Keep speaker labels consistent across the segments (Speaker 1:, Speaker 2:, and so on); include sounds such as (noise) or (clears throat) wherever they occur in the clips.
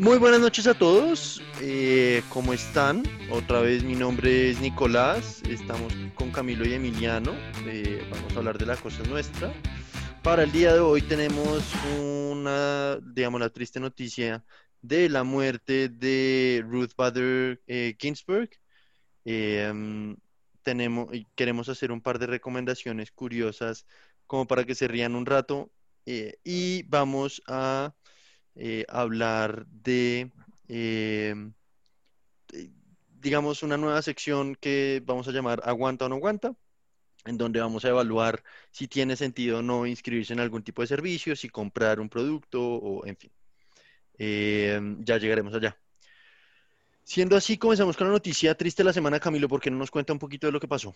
Speaker 1: Muy buenas noches a todos. Eh, ¿Cómo están? Otra vez mi nombre es Nicolás. Estamos con Camilo y Emiliano. Eh, vamos a hablar de la cosa nuestra. Para el día de hoy tenemos una, digamos, la triste noticia de la muerte de Ruth Bader eh, Ginsburg. Eh, tenemos, queremos hacer un par de recomendaciones curiosas como para que se rían un rato. eh, y vamos a eh, hablar de, eh, de, digamos, una nueva sección que vamos a llamar Aguanta o no aguanta, en donde vamos a evaluar si tiene sentido o no inscribirse en algún tipo de servicio, si comprar un producto o en fin. Eh, ya llegaremos allá. Siendo así, comenzamos con la noticia triste la semana, Camilo, porque no nos cuenta un poquito de lo que pasó.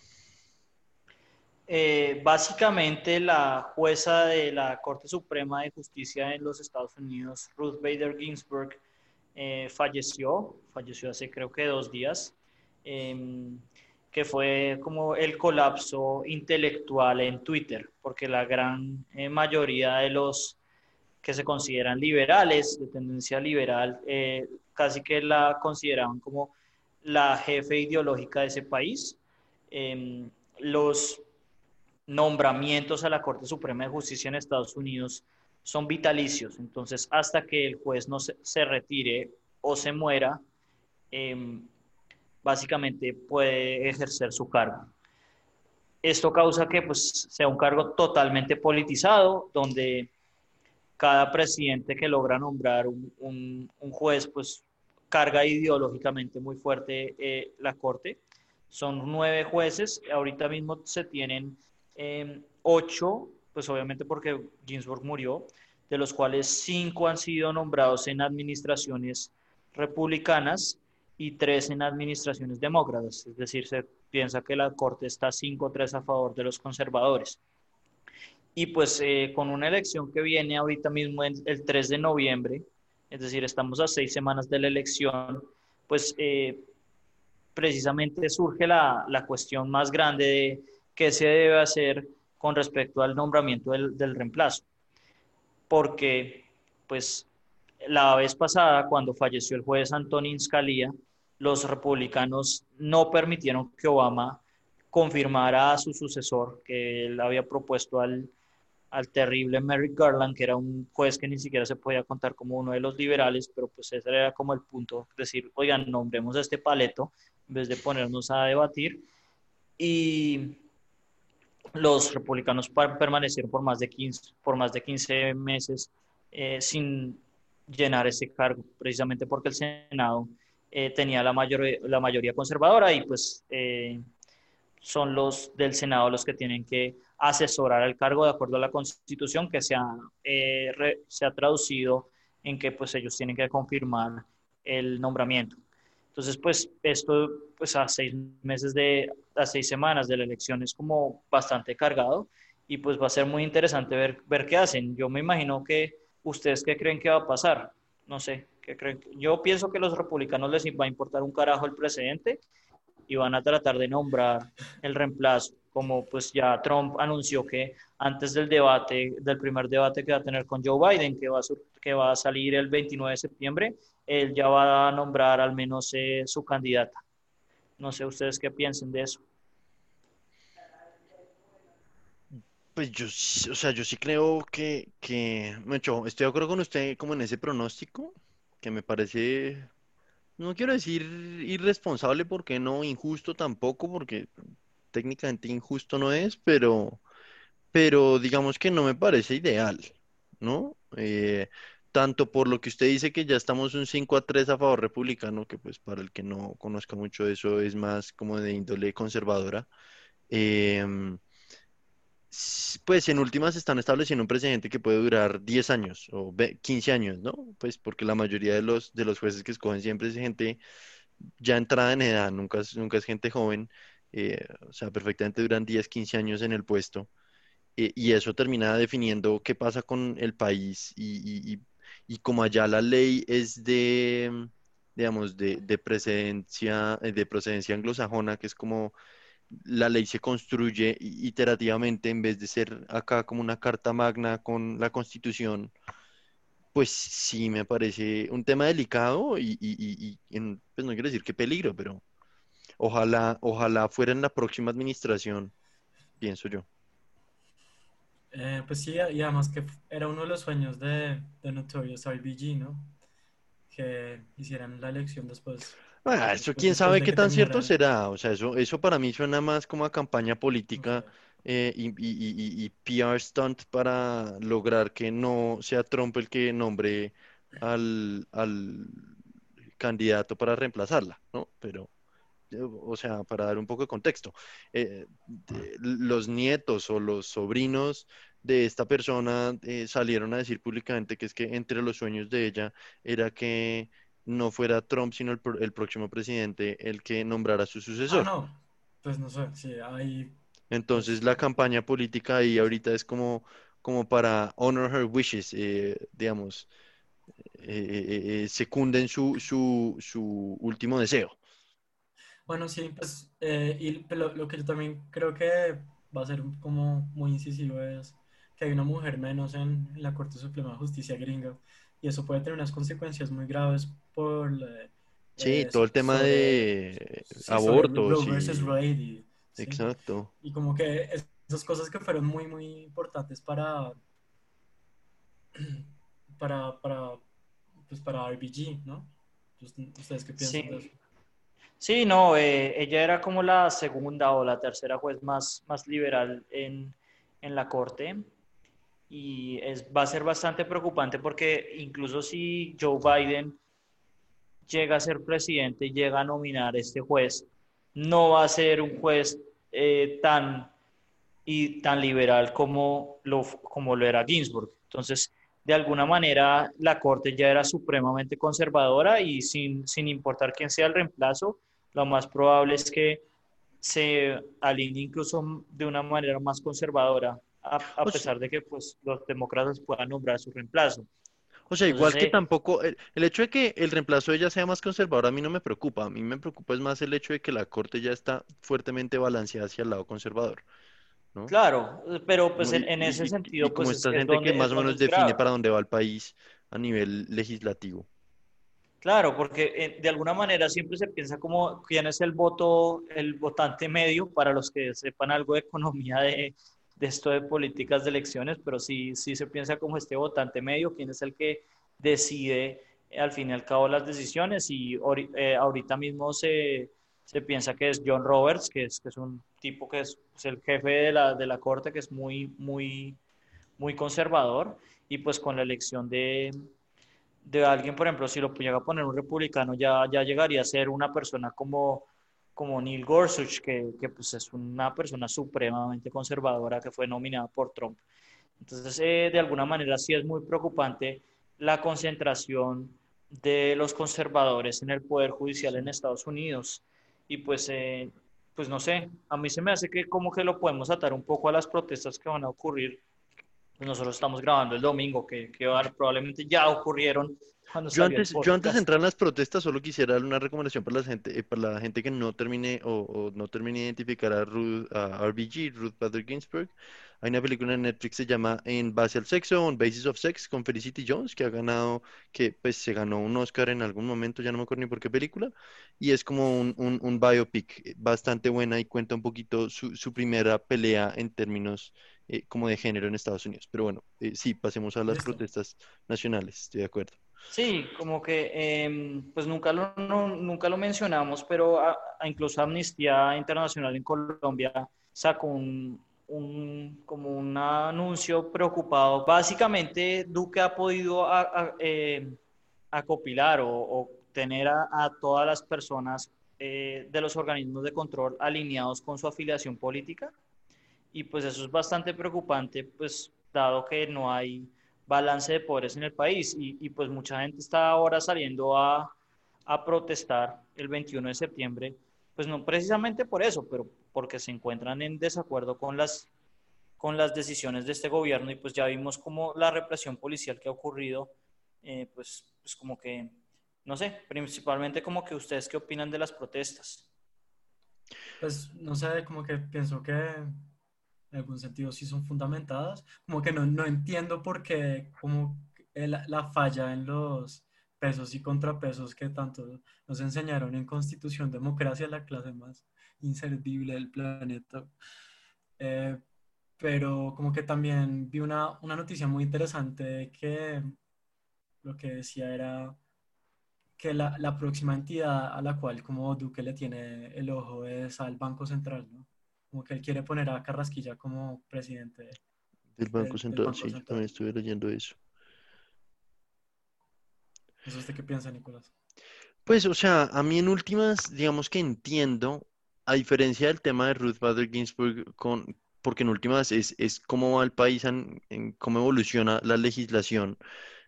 Speaker 2: Eh, básicamente, la jueza de la Corte Suprema de Justicia en los Estados Unidos, Ruth Bader Ginsburg, eh, falleció, falleció hace creo que dos días, eh, que fue como el colapso intelectual en Twitter, porque la gran eh, mayoría de los que se consideran liberales, de tendencia liberal, eh, casi que la consideraban como la jefe ideológica de ese país. Em, los nombramientos a la Corte Suprema de Justicia en Estados Unidos son vitalicios. Entonces, hasta que el juez no se, retire o se muera, eh, básicamente puede ejercer su cargo. Esto causa que pues, sea un cargo totalmente politizado, donde cada presidente que logra nombrar un juez, pues carga ideológicamente muy fuerte eh, la Corte. Son nueve jueces, ahorita mismo se tienen eh, ocho, pues obviamente porque Ginsburg murió, de los cuales cinco han sido nombrados en administraciones republicanas y tres en administraciones demócratas. Es decir, se piensa que la Corte está 5-3 a favor de los conservadores. Y pues eh, con una elección que viene ahorita mismo en el 3 de noviembre, es decir, estamos a seis semanas de la elección, pues eh, precisamente surge la, la cuestión más grande de qué se debe hacer con respecto al nombramiento del, del, reemplazo. Porque, pues, la vez pasada, cuando falleció el juez Antonin Scalia, los republicanos no permitieron que Obama confirmara a su sucesor, que él había propuesto al, al terrible Merrick Garland, que era un juez que ni siquiera se podía contar como uno de los liberales, pero pues ese era como el punto, decir, oigan, nombremos a este paleto en vez de ponernos a debatir. Y los republicanos permanecieron por más de 15, por más de 15 meses eh, sin llenar ese cargo, precisamente porque el Senado eh, tenía la, mayor, la mayoría conservadora y pues eh, son los del Senado los que tienen que asesorar al cargo de acuerdo a la Constitución que se ha, eh, re, se ha traducido en que pues ellos tienen que confirmar el nombramiento. Entonces, pues esto, pues a seis meses de, a seis semanas de la elección es como bastante cargado y pues va a ser muy interesante ver, ver qué hacen. Yo me imagino que ustedes qué creen que va a pasar. No sé, ¿qué creen? Yo pienso que a los republicanos les va a importar un carajo el precedente y van a tratar de nombrar el reemplazo, como pues ya Trump anunció que antes del debate, del primer debate que va a tener con Joe Biden, que va a, que va a salir el 29 de septiembre, él ya va a nombrar al menos eh, su candidata. No sé ustedes qué piensen de eso.
Speaker 1: Pues yo, o sea, yo sí creo que, que, estoy de acuerdo con usted como en ese pronóstico, que me parece, no quiero decir irresponsable, porque no, injusto tampoco, porque técnicamente injusto no es, pero, pero digamos que no me parece ideal, ¿no? Eh, tanto por lo que usted dice que ya estamos un 5 a 3 a favor republicano, que pues para el que no conozca mucho eso es más como de índole conservadora. Eh, pues en últimas están estableciendo un precedente que puede durar 10 años o 15 años, ¿no? Pues porque la mayoría de los, de los jueces que escogen siempre es gente ya entrada en edad, nunca es, nunca es gente joven, eh, o sea, perfectamente duran 10, 15 años en el puesto. Eh, y eso termina definiendo qué pasa con el país y como allá la ley es de, digamos, de, de, precedencia, de procedencia anglosajona, que es como la ley se construye iterativamente en vez de ser acá como una carta magna con la constitución, Pues sí, me parece un tema delicado y, y- y- y pues no quiero decir qué peligro, pero ojalá, ojalá fuera en la próxima administración, pienso yo.
Speaker 3: Eh, pues sí, y además que era uno de los sueños de, de Notorious R.B.G., ¿no? Que hicieran la elección después,
Speaker 1: Ah, eso quién sabe qué tan cierto será. O sea, eso, eso para mí suena más como a campaña política eh, y, y- y- y- PR stunt para lograr que no sea Trump el que nombre al, al candidato para reemplazarla, ¿no? Pero, o sea, para dar un poco de contexto, eh, de- los nietos o los sobrinos de esta persona eh, salieron a decir públicamente que es que entre los sueños de ella era que no fuera Trump, sino el, el próximo presidente el que nombrara a su
Speaker 3: Ah,
Speaker 1: sucesor.
Speaker 3: no, pues no sé, sí, ahí,
Speaker 1: Entonces
Speaker 3: pues,
Speaker 1: la campaña política ahí ahorita es como, como para honor her wishes, eh, digamos, eh, secunden su, su, su último deseo.
Speaker 3: Bueno, sí, pues, eh, y pero lo que yo también creo que va a ser como muy incisivo es que hay una mujer menos en, en la Corte Suprema de Justicia gringa, y eso puede tener unas consecuencias muy graves por, eh,
Speaker 1: Sí,
Speaker 3: eh,
Speaker 1: todo el tema
Speaker 3: sobre,
Speaker 1: de
Speaker 3: sí, Roe versus
Speaker 1: y...
Speaker 3: Wade, y, sí,
Speaker 1: Exacto.
Speaker 3: y como que es- esas cosas que fueron muy, muy importantes para, (clears throat) para, para, pues para RBG, ¿no? Pues, ¿Ustedes qué piensan de eso?
Speaker 2: Sí, no, eh, ella era como la segunda o la tercera juez más, más liberal en, en la corte y es, va a ser bastante preocupante porque incluso si Joe Biden llega a ser presidente y llega a nominar a este juez, no va a ser un juez eh, tan, y tan liberal como lo, como lo era Ginsburg. Entonces, de alguna manera, la Corte ya era supremamente conservadora y sin, sin importar quién sea el reemplazo, lo más probable es que se alinee incluso de una manera más conservadora, a, a
Speaker 1: O sea,
Speaker 2: pesar de que pues, los demócratas puedan nombrar su reemplazo.
Speaker 1: o sea, igual
Speaker 2: Entonces,
Speaker 1: que
Speaker 2: eh,
Speaker 1: tampoco, el, el hecho de que el reemplazo de ella sea más conservador a mí no me preocupa, a mí me preocupa es más el hecho de que la corte ya está fuertemente balanceada hacia el lado conservador, ¿no?
Speaker 2: claro, pero pues
Speaker 1: Como-
Speaker 2: en, en ese
Speaker 1: y-
Speaker 2: sentido,
Speaker 1: como
Speaker 2: pues es,
Speaker 1: esta
Speaker 2: es
Speaker 1: gente que
Speaker 2: donde,
Speaker 1: más
Speaker 2: es
Speaker 1: o menos define para dónde va el país a nivel legislativo.
Speaker 2: Claro, porque eh, de alguna manera siempre se piensa como quién es el voto, el votante medio, para los que sepan algo de economía de, de esto de políticas de elecciones, pero sí, sí se piensa como este votante medio, quién es el que decide eh, al fin y al cabo las decisiones y eh, ahorita mismo se, se piensa que es John Roberts, que es, que es un tipo que es, es el jefe de la, de la corte, que es muy, muy, muy conservador y pues con la elección de de alguien, por ejemplo, si lo llega a poner un republicano, ya, ya llegaría a ser una persona como, como Neil Gorsuch, que, que pues es una persona supremamente conservadora que fue nominada por Trump. Entonces, eh, de alguna manera sí es muy preocupante la concentración de los conservadores en el Poder Judicial en Estados Unidos. Y pues, eh, pues no sé, a mí se me hace que como que lo podemos atar un poco a las protestas que van a ocurrir pues nosotros estamos grabando el domingo, que, que probablemente ya ocurrieron cuando
Speaker 1: Yo antes, yo antes de entrar en las protestas, solo quisiera dar una recomendación para la gente, eh, para la gente que no termine o, o no termine de identificar a, Ruth, a RBG, Ruth Bader Ginsburg. Hay una película en Netflix que se llama En base al sexo, On Basis of Sex, con Felicity Jones, que ha ganado, que pues se ganó un Oscar en algún momento, ya no me acuerdo ni por qué película, y es como un, un, un biopic eh, bastante buena y cuenta un poquito su, su primera pelea en términos eh, como de género en Estados Unidos. Pero bueno, eh, sí, pasemos a las protestas nacionales, estoy de acuerdo.
Speaker 2: Sí, como que eh, pues nunca lo, no- nunca lo mencionamos, pero a- a incluso Amnistía Internacional en Colombia sacó un, un- como un anuncio preocupado. Básicamente, Duque ha podido a- a- eh, acopilar o, o tener a, a todas las personas eh, de los organismos de control alineados con su afiliación política y pues eso es bastante preocupante, pues dado que no hay balance de poderes en el país y, y pues mucha gente está ahora saliendo a, a protestar el 21 de septiembre, pues no precisamente por eso, pero porque se encuentran en desacuerdo con las, con las decisiones de este gobierno y pues ya vimos como la represión policial que ha ocurrido, eh, pues, pues como que, no sé, principalmente como que ustedes qué opinan de las protestas.
Speaker 3: Pues no sé, como que pienso que en algún sentido sí son fundamentadas, como que no, no entiendo por qué, como la falla en los pesos y contrapesos que tanto nos enseñaron en Constitución Democracia, la clase más inservible del planeta. Eh, pero como que también vi una, una noticia muy interesante que lo que decía era que la, la, próxima entidad a la cual como Duque le tiene el ojo es al Banco Central, ¿no? Como que él quiere poner a Carrasquilla como presidente
Speaker 1: del Banco Central, sí, yo también estuve leyendo eso.
Speaker 3: ¿Eso usted qué piensa, Nicolás?
Speaker 1: Pues, o sea, a mí en últimas, digamos que entiendo, a diferencia del tema de Ruth Bader Ginsburg, con, porque en últimas es, es cómo va el país, en, cómo evoluciona la legislación.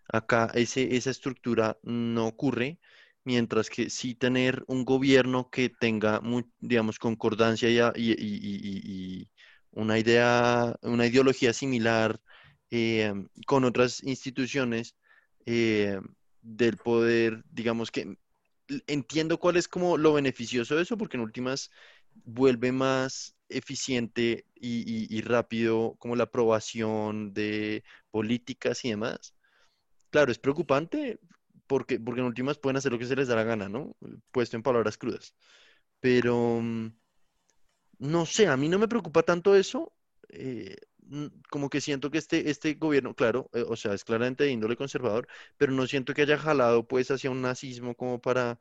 Speaker 1: Acá ese, esa estructura no ocurre, mientras que sí tener un gobierno que tenga, digamos, concordancia y, una idea, una ideología similar eh, con otras instituciones eh, del poder, digamos que entiendo cuál es como lo beneficioso de eso, porque en últimas vuelve más eficiente y, rápido como la aprobación de políticas y demás. Claro, es preocupante porque, porque en últimas pueden hacer lo que se les da la gana, ¿no? Puesto en palabras crudas. Pero, mm, no sé, a mí no me preocupa tanto eso. Eh, como que siento que este, este gobierno, claro, eh, o sea, es claramente de índole conservador, pero no siento que haya jalado pues hacia un nazismo como para,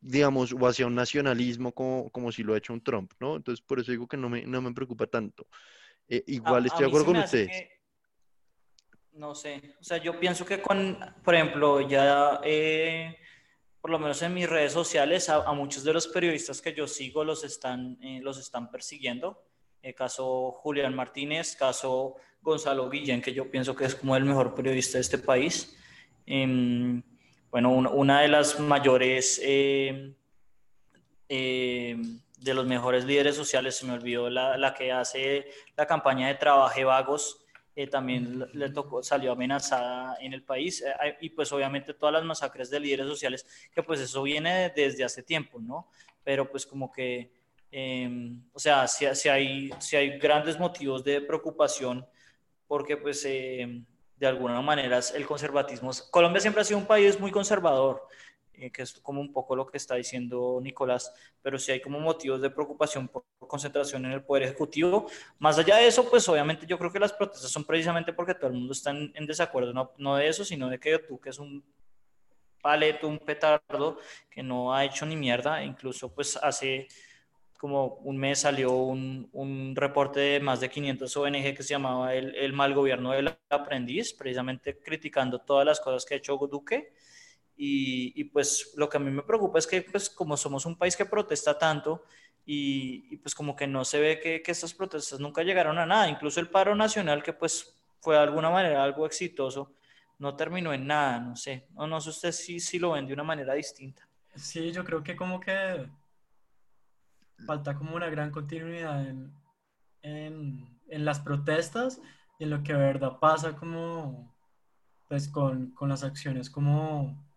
Speaker 1: digamos, o hacia un nacionalismo como, como si lo ha hecho un Trump, ¿no? Entonces, por eso digo que no me, no me preocupa tanto. Eh, igual estoy de acuerdo con ustedes.
Speaker 2: No sé, o sea, yo pienso que con, por ejemplo, ya, por lo menos en mis redes sociales, a, muchos de los periodistas que yo sigo los están, los están persiguiendo el caso Julián Martínez, caso Gonzalo Guillén, que yo pienso que es como el mejor periodista de este país. Em, bueno, una, de las mayores, em, de los mejores líderes sociales, se me olvidó la, la que hace la campaña de Trabaje Vagos, eh, también le tocó, salió amenazada en el país eh, y pues obviamente todas las masacres de líderes sociales, que pues eso viene desde hace tiempo, ¿no? Pero pues como que Em, o sea, si, si, hay, si hay grandes motivos de preocupación porque pues em, de alguna manera el conservatismo, Colombia siempre ha sido un país muy conservador, eh, que es como un poco lo que está diciendo Nicolás, pero si hay como motivos de preocupación por, concentración en el Poder Ejecutivo. Más allá de eso, pues obviamente yo creo que las protestas son precisamente porque todo el mundo está en, desacuerdo, no, no, de eso, sino de que tú, que es un paleto, un petardo, que no ha hecho ni mierda, incluso pues hace como un mes salió un, un, reporte de más de 500 ONG que se llamaba el, el, mal gobierno del aprendiz, precisamente criticando todas las cosas que ha hecho Duque. Y, y, pues lo que a mí me preocupa es que pues como somos un país que protesta tanto y, y pues como que no se ve que, que, estas protestas nunca llegaron a nada, incluso el paro nacional que pues fue de alguna manera algo exitoso, no terminó en nada, no sé, no, no sé usted si, si lo ven de una manera distinta.
Speaker 3: Sí, yo creo que como que falta como una gran continuidad en, en, en, las protestas y en lo que de verdad pasa como, pues con, con las acciones como,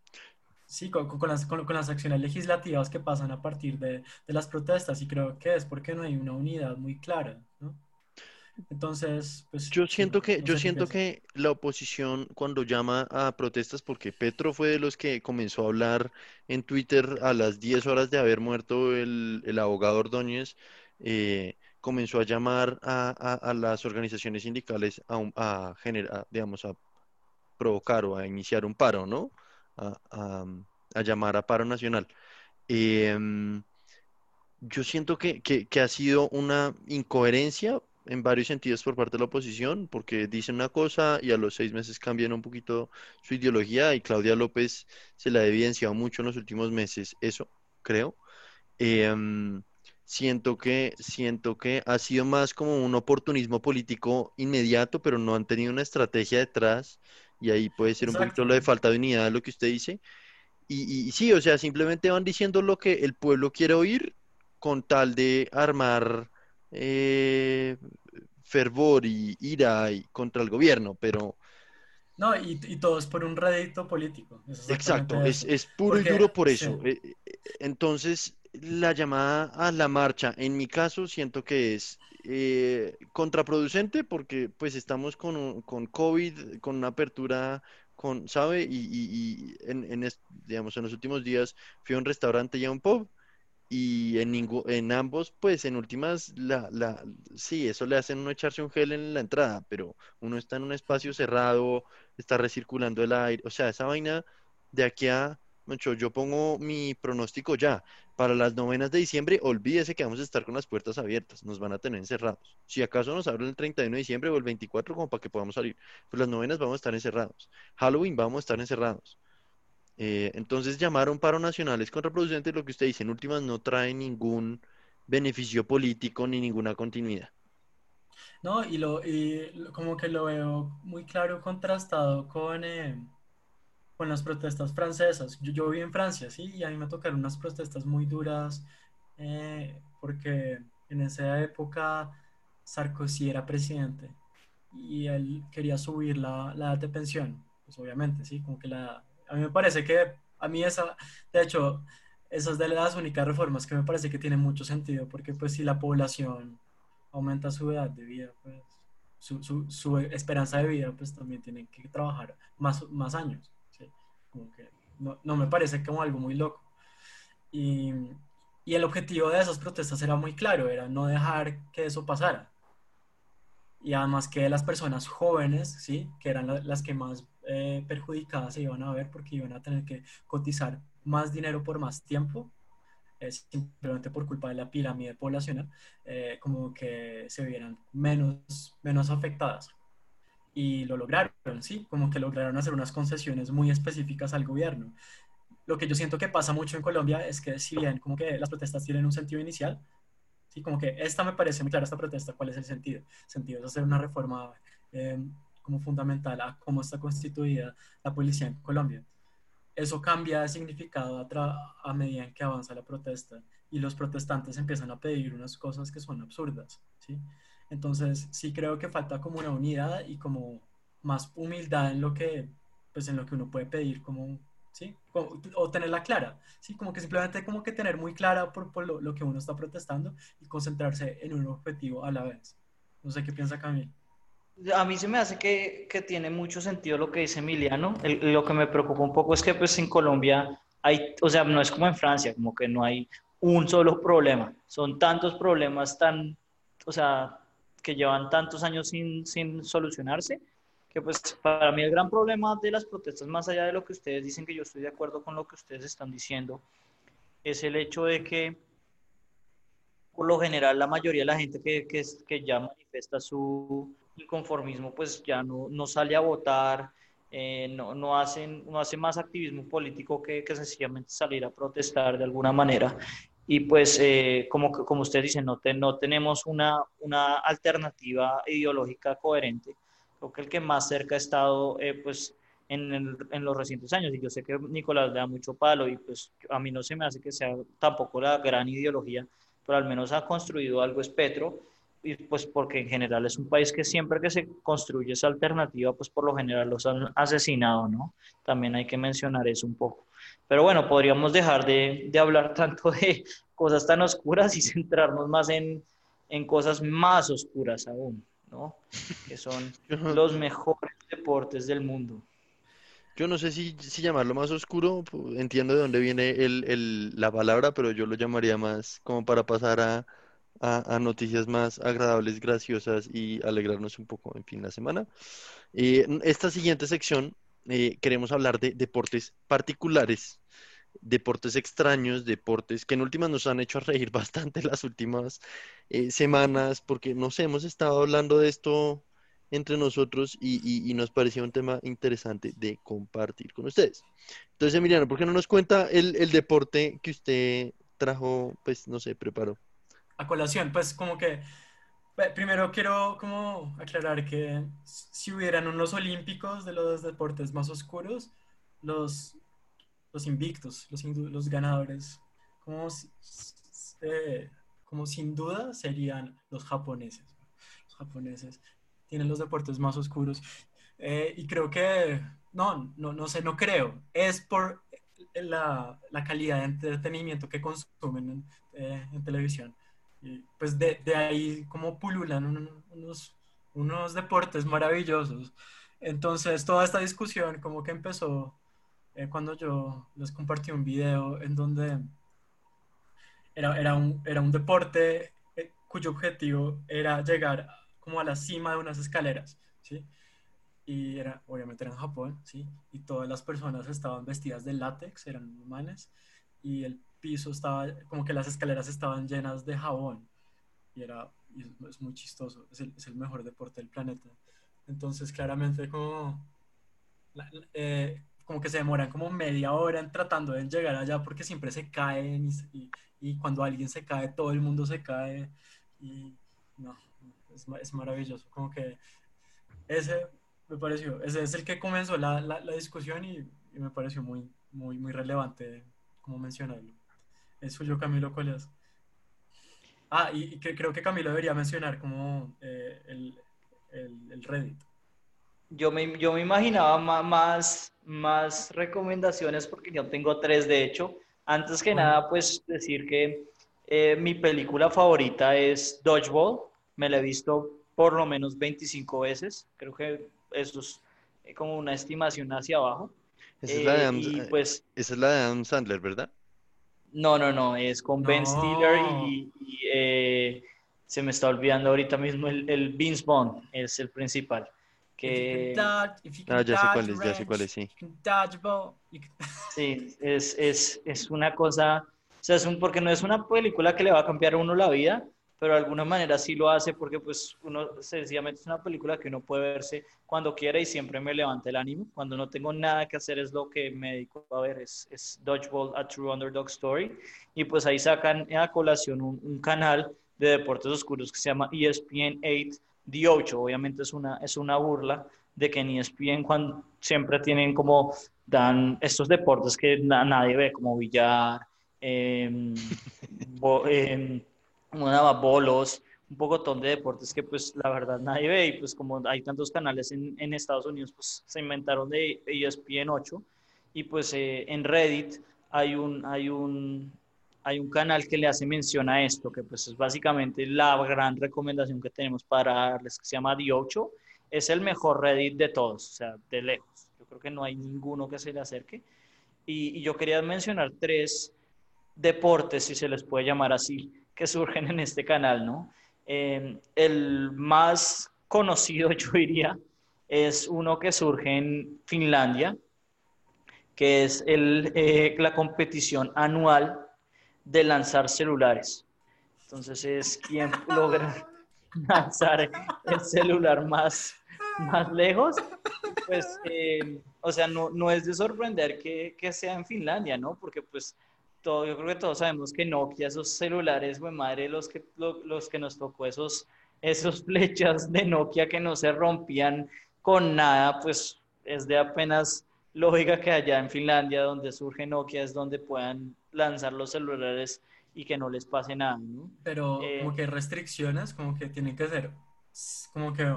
Speaker 3: sí, con, con, las, con, las acciones legislativas que pasan a partir de, de, las protestas y creo que es porque no hay una unidad muy clara, ¿no? Entonces, pues...
Speaker 1: Yo siento que, yo siento que la oposición cuando llama a protestas, porque Petro fue de los que comenzó a hablar en Twitter a las 10 horas de haber muerto el, el abogado Ordóñez, eh, comenzó a llamar a, a, las organizaciones sindicales a, a generar, digamos, a provocar o a iniciar un paro, ¿no? A, a llamar a paro nacional. Em, yo siento que, que, que, ha sido una incoherencia en varios sentidos por parte de la oposición, porque dicen una cosa y a los seis meses cambian un poquito su ideología y Claudia López se la ha evidenciado mucho en los últimos meses, eso creo. Em, siento que, siento que ha sido más como un oportunismo político inmediato, pero no han tenido una estrategia detrás y ahí puede ser un poquito lo de falta de unidad, lo que usted dice. Y, y sí, o sea, simplemente van diciendo lo que el pueblo quiere oír con tal de armar eh, fervor y ira y contra el gobierno, pero...
Speaker 3: No, y, todo es por un rédito político.
Speaker 1: Exacto, es, es, puro y duro por eso. Eh, eh, entonces, la llamada a la marcha, en mi caso, siento que es contraproducente porque pues estamos con, con COVID, con una apertura con, ¿sabe? Y, en, digamos, en los últimos días fui a un restaurante y a un pub y en, en ambos, pues en últimas, la, la, sí, eso le hacen uno echarse un gel en la entrada, pero uno está en un espacio cerrado, está recirculando el aire, o sea, esa vaina de aquí a, mucho, yo pongo mi pronóstico ya, para las novenas de diciembre, olvídese que vamos a estar con las puertas abiertas, nos van a tener encerrados. Si acaso nos abren el 31 de diciembre o el 24 como para que podamos salir, pues las novenas vamos a estar encerrados. Halloween vamos a estar encerrados. Eh, entonces llamar a un paro nacional es contraproducente, lo que usted dice, en últimas no trae ningún beneficio político ni ninguna continuidad.
Speaker 3: No, y, lo, como que lo veo muy claro contrastado con, eh, con las protestas francesas. Yo, viví en Francia, sí, y a mí me tocaron unas protestas muy duras eh, porque en esa época Sarkozy era presidente y él quería subir la, la edad de pensión, pues obviamente, sí, como que la, a mí me parece que, a mí esa, de hecho, esas de las únicas reformas que me parece que tienen mucho sentido, porque pues si la población aumenta su edad de vida, pues su, su, su esperanza de vida, pues también tienen que trabajar más, más años. No, no, me parece como algo muy loco. Y, y el objetivo de esas protestas era muy claro, era no dejar que eso pasara. Y además que las personas jóvenes, ¿sí? que eran las que más eh, perjudicadas se iban a ver porque iban a tener que cotizar más dinero por más tiempo, simplemente por culpa de la pirámide poblacional, eh, como que se vieran menos, menos afectadas. Y lo lograron, sí, como que lograron hacer unas concesiones muy específicas al gobierno. Lo que yo siento que pasa mucho en Colombia es que si bien como que las protestas tienen un sentido inicial, sí, como que esta me parece muy clara, esta protesta, ¿cuál es el sentido? El sentido es hacer una reforma eh, como fundamental a cómo está constituida la policía en Colombia. Eso cambia de significado a, a medida en que avanza la protesta y los protestantes empiezan a pedir unas cosas que son absurdas, ¿sí? Entonces, sí creo que falta como una unidad y como más humildad en lo que, pues en lo que uno puede pedir, como, ¿sí? o tenerla clara, ¿sí? Como que simplemente como que tener muy clara por, por lo, lo, que uno está protestando y concentrarse en un objetivo a la vez. No sé qué piensa Camille.
Speaker 2: A mí se me hace que, que tiene mucho sentido lo que dice Emiliano. lo que me preocupa un poco es que pues en Colombia hay, o sea, no es como en Francia, como que no hay un solo problema. Son tantos problemas tan, o sea, que llevan tantos años sin, sin solucionarse, que pues para mí el gran problema de las protestas, más allá de lo que ustedes dicen, que yo estoy de acuerdo con lo que ustedes están diciendo, es el hecho de que por lo general la mayoría de la gente que, que, que ya manifiesta su, inconformismo pues ya no, no sale a votar, eh, no, no, hacen, no hace más activismo político que, que, sencillamente salir a protestar de alguna manera. Y pues, eh, como, como usted dice, no, no tenemos una, una alternativa ideológica coherente. Creo que el que más cerca ha estado, eh, pues, en, en, los recientes años, y yo sé que Nicolás le da mucho palo, y pues a mí no se me hace que sea tampoco la gran ideología, pero al menos ha construido algo, es Petro, y pues porque en general es un país que siempre que se construye esa alternativa, pues por lo general los han asesinado, ¿no? También hay que mencionar eso un poco. Pero bueno, podríamos dejar de, de hablar tanto de cosas tan oscuras y (laughs) centrarnos más en, en cosas más oscuras aún, ¿no? Que son (laughs) los mejores deportes del mundo.
Speaker 1: Yo no sé si, si llamarlo más oscuro, entiendo de dónde viene el, el, la palabra, pero yo lo llamaría más como para pasar a, a, noticias más agradables, graciosas y alegrarnos un poco, en fin, la semana. Eh, esta siguiente sección eh, queremos hablar de deportes particulares, deportes extraños, deportes que en últimas nos han hecho reír (laughs) bastante las últimas eh, semanas, porque no sé, hemos estado hablando de esto entre nosotros y, nos parecía un tema interesante de compartir con ustedes. Entonces, Emiliano, ¿por qué no nos cuenta el, el deporte que usted trajo, pues, no sé, preparó?
Speaker 3: a colación, pues como que primero quiero como aclarar que si hubieran unos olímpicos de los deportes más oscuros, los, los invictos, los, los ganadores, como, eh, como sin duda serían los japoneses. Los japoneses tienen los deportes más oscuros. Eh, y creo que, no, no, no sé, no creo. Es por la, la calidad de entretenimiento que consumen en, eh, en televisión pues de, de, ahí como pululan unos, unos deportes maravillosos. Entonces, toda esta discusión como que empezó eh, cuando yo les compartí un video en donde era, era, un, era un deporte eh, cuyo objetivo era llegar como a la cima de unas escaleras, ¿sí? Y era, obviamente era en Japón, ¿sí? Y todas las personas estaban vestidas de látex, eran humanas, y el piso estaba, como que las escaleras estaban llenas de jabón, y era, es, muy chistoso, es el, es el, mejor deporte del planeta. Entonces, claramente, como, eh, como que se demoran como media hora en tratando de llegar allá porque siempre se caen y, y cuando alguien se cae, todo el mundo se cae. Y no, es, es maravilloso. Como que ese me pareció, ese es el que comenzó la, la, la discusión y, y, me pareció muy, muy, muy relevante como mencionarlo. Es suyo, Camilo, ¿cuál es? Ah, y, y que, creo que Camilo debería mencionar como eh, el, el, el, Reddit.
Speaker 2: Yo me, yo me imaginaba más, más recomendaciones porque yo tengo tres, de hecho. Antes que nada, pues decir que eh, mi película favorita es Dodgeball. Me la he visto por lo menos 25 veces. Creo que eso es eh, como una estimación hacia abajo.
Speaker 1: Esa es, la de Adam, y, pues, esa es la de Adam Sandler, ¿verdad?
Speaker 2: No, no, no. Es con Ben no. Stiller y, y eh, se me está olvidando ahorita mismo el, el Vince Bond. Es el principal. Que...
Speaker 1: Ah, ya sé cuál es, ya sé cuál es, sí. (laughs)
Speaker 2: Sí, es, es, es una cosa, o sea, es un, porque no es una película que le va a cambiar a uno la vida, pero de alguna manera sí lo hace porque pues uno sencillamente es una película que uno puede verse cuando quiera y siempre me levanta el ánimo. Cuando no tengo nada que hacer es lo que me dedico a ver, es, es Dodgeball, A True Underdog Story. Y pues ahí sacan a colación un, un canal de deportes oscuros que se llama ESPN 8 The 8. Obviamente es una, es una burla de que en ESPN cuando siempre tienen como dan estos deportes que na, nadie ve, como billar, eh, (laughs) bo, eh, bolos, un pocotón de deportes que pues la verdad nadie ve y pues como hay tantos canales en, en Estados Unidos pues se inventaron de ESPN 8 y pues eh, en Reddit hay un, hay un, hay un canal que le hace mención a esto, que pues es básicamente la gran recomendación que tenemos para darles, que se llama The8. Es el mejor Reddit de todos, o sea, de lejos. Yo creo que no hay ninguno que se le acerque. Y, y yo quería mencionar tres deportes, si se les puede llamar así, que surgen en este canal, ¿no? Eh, el más conocido, (laughs) yo diría, es uno que surge en Finlandia, que es el, eh, la competición anual de lanzar celulares. Entonces es quien (laughs) logra lanzar el celular más, más lejos. Pues, eh, o sea, no, no, es de sorprender que, que, sea en Finlandia, ¿no? Porque pues todo, yo creo que todos sabemos que Nokia, esos celulares, güey, madre, los que, lo, los que nos tocó esos, esos (laughs) flechas de Nokia que no se rompían con nada, pues es de apenas lógica que allá en Finlandia, donde surge Nokia, es donde puedan lanzar los celulares y que no les pase nada, ¿no?
Speaker 3: Pero eh, como que restricciones, como que tienen que ser, como que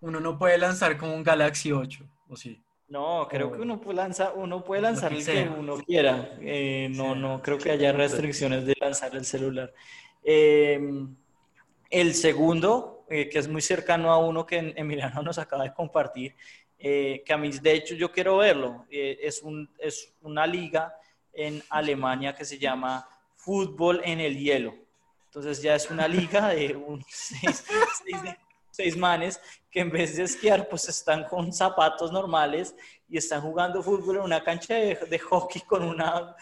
Speaker 3: uno no puede lanzar como un Galaxy 8, ¿o sí?
Speaker 2: No, creo que uno puede lanzar, uno puede lanzar que el que uno quiera. Eh, no, no creo que haya restricciones de lanzar el celular. Eh, el segundo, eh, que es muy cercano a uno que Emiliano nos acaba de compartir, que a mí, de hecho, yo quiero verlo. es, un, es una liga en Alemania que se llama Fútbol en el Hielo. Entonces ya es una liga de un (laughs) seis, seis, seis, manes que en vez de esquiar pues están con zapatos normales y están jugando fútbol en una cancha de, de hockey con una...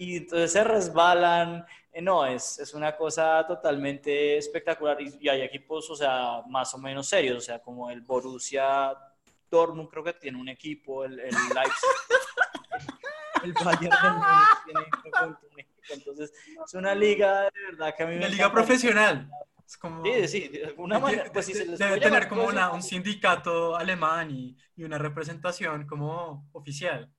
Speaker 2: Y entonces se resbalan. No, es, es una cosa totalmente espectacular y, y hay equipos, o sea, más o menos serios, o sea, como el Borussia Dortmund creo que tiene un equipo, el, el Leipzig. (laughs) el Bayern tiene un equipo. Entonces, es una liga de verdad que a mí
Speaker 3: una me liga profesional.
Speaker 2: Es como, sí, sí, de alguna manera. Pues, si
Speaker 3: se les debe tener como una, un sindicato alemán y, y, una representación como oficial.